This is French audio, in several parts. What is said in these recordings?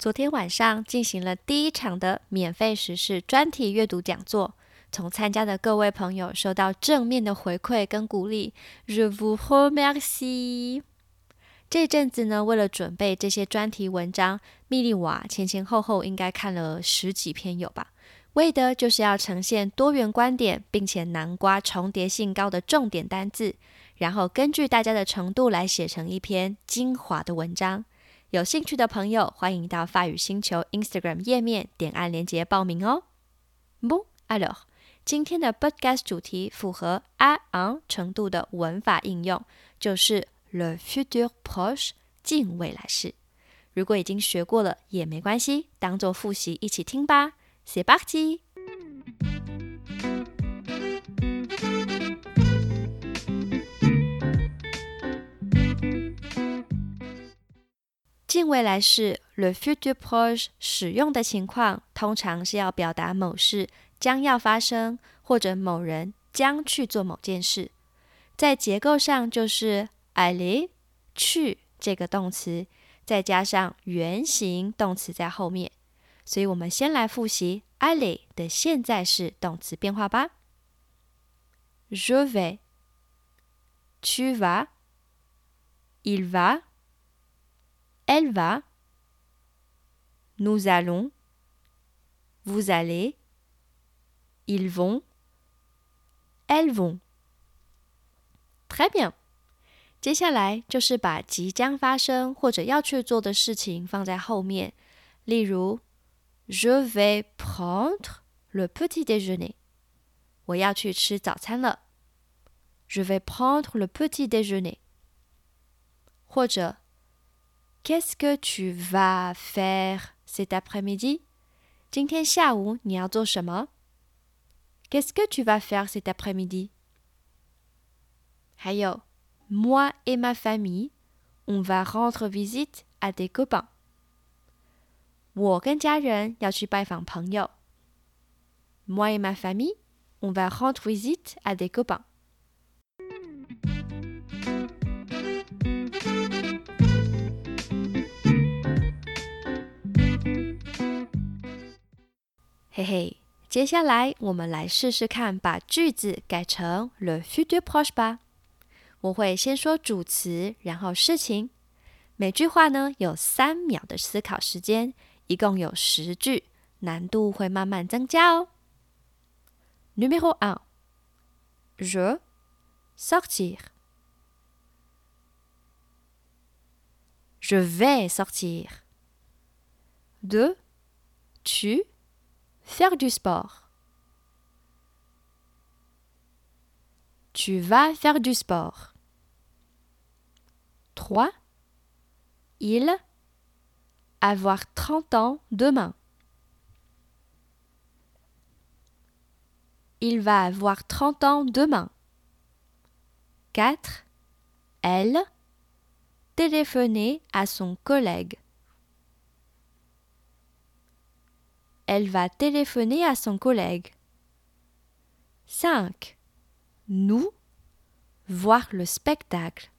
昨天晚上进行了第一场的免费实事专题阅读讲座，从参加的各位朋友收到正面的回馈跟鼓励，Je vous remercie。这阵子呢，为了准备这些专题文章，蜜莉瓦前前后后应该看了十几篇有吧，为的就是要呈现多元观点，并且南瓜重叠性高的重点单字，然后根据大家的程度来写成一篇精华的文章。有兴趣的朋友，欢迎到法语星球 Instagram 页面点按链接报名哦。Bon alors，今天的 podcast 主题符合 a un 程度的文法应用，就是 le futur proche 近未来式。如果已经学过了也没关系，当做复习一起听吧。C'est parti！近未来式 le futur proche 使用的情况，通常是要表达某事将要发生，或者某人将去做某件事。在结构上就是 aller 去这个动词，再加上原形动词在后面。所以我们先来复习 aller 的现在式动词变化吧。Je vais, tu vas, il va. Elle va, nous allons, vous allez, ils vont, elles vont. Très bien. 接下来就是把即将发生或者要去做的事情放在后面，例如，Je vais prendre le petit déjeuner。我要去吃早餐了。Je vais prendre le petit déjeuner。或者 Qu'est-ce que tu vas faire cet après-midi? Qu'est-ce que tu vas faire cet après-midi? moi et ma famille, on va rendre visite à des copains. Moi et ma famille, on va rendre visite à des copains. 嘿嘿，接下来我们来试试看，把句子改成 le futur proche 吧。我会先说主词，然后事情。每句话呢有三秒的思考时间，一共有十句，难度会慢慢增加哦。Numéro un, je sortir, je vais sortir. Deux, tu Faire du sport. Tu vas faire du sport. 3. Il avoir 30 ans demain. Il va avoir 30 ans demain. 4. Elle téléphoner à son collègue. Elle va téléphoner à son collègue. 5. Nous voir le spectacle.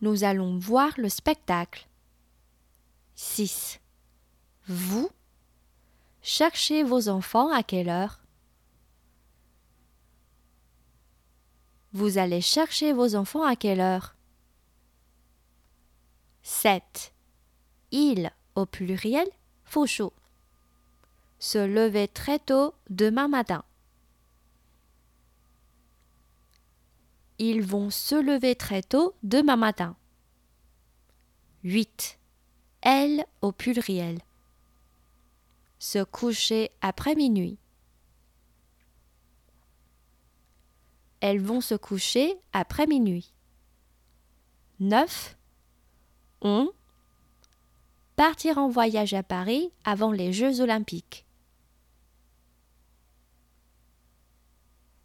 Nous allons voir le spectacle. 6. Vous cherchez vos enfants à quelle heure? Vous allez chercher vos enfants à quelle heure? 7 il au pluriel, fouchou. Se lever très tôt demain matin. Ils vont se lever très tôt demain matin. 8. Elle au pluriel. Se coucher après minuit. elles vont se coucher après minuit. 9. On partir en voyage à Paris avant les Jeux olympiques.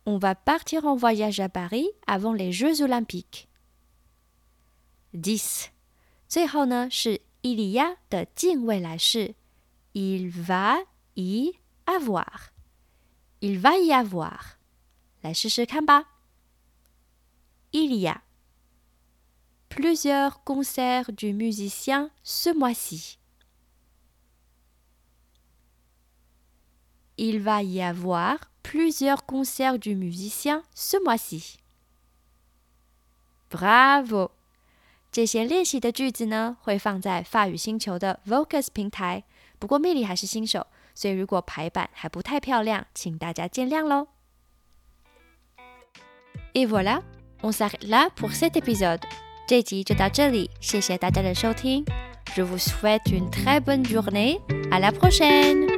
On va partir en voyage à Paris avant les Jeux olympiques. 10. 最后呢是伊利亚的近未来式，il va y avoir，il va y avoir，来试试看吧。Il y a plusieurs concerts du musicien ce mois-ci. Il va y avoir plusieurs concerts du musicien ce mois-ci. Bravo! 这些练习的句子呢，会放在法语星球的 Vocus 平台。不过蜜莉还是新手，所以如果排版还不太漂亮，请大家见谅喽。Et voilà, on s'arrête là pour cet épisode. 这集就到这里，谢谢大家的收听。Je vous souhaite une très bonne journée. À la prochaine.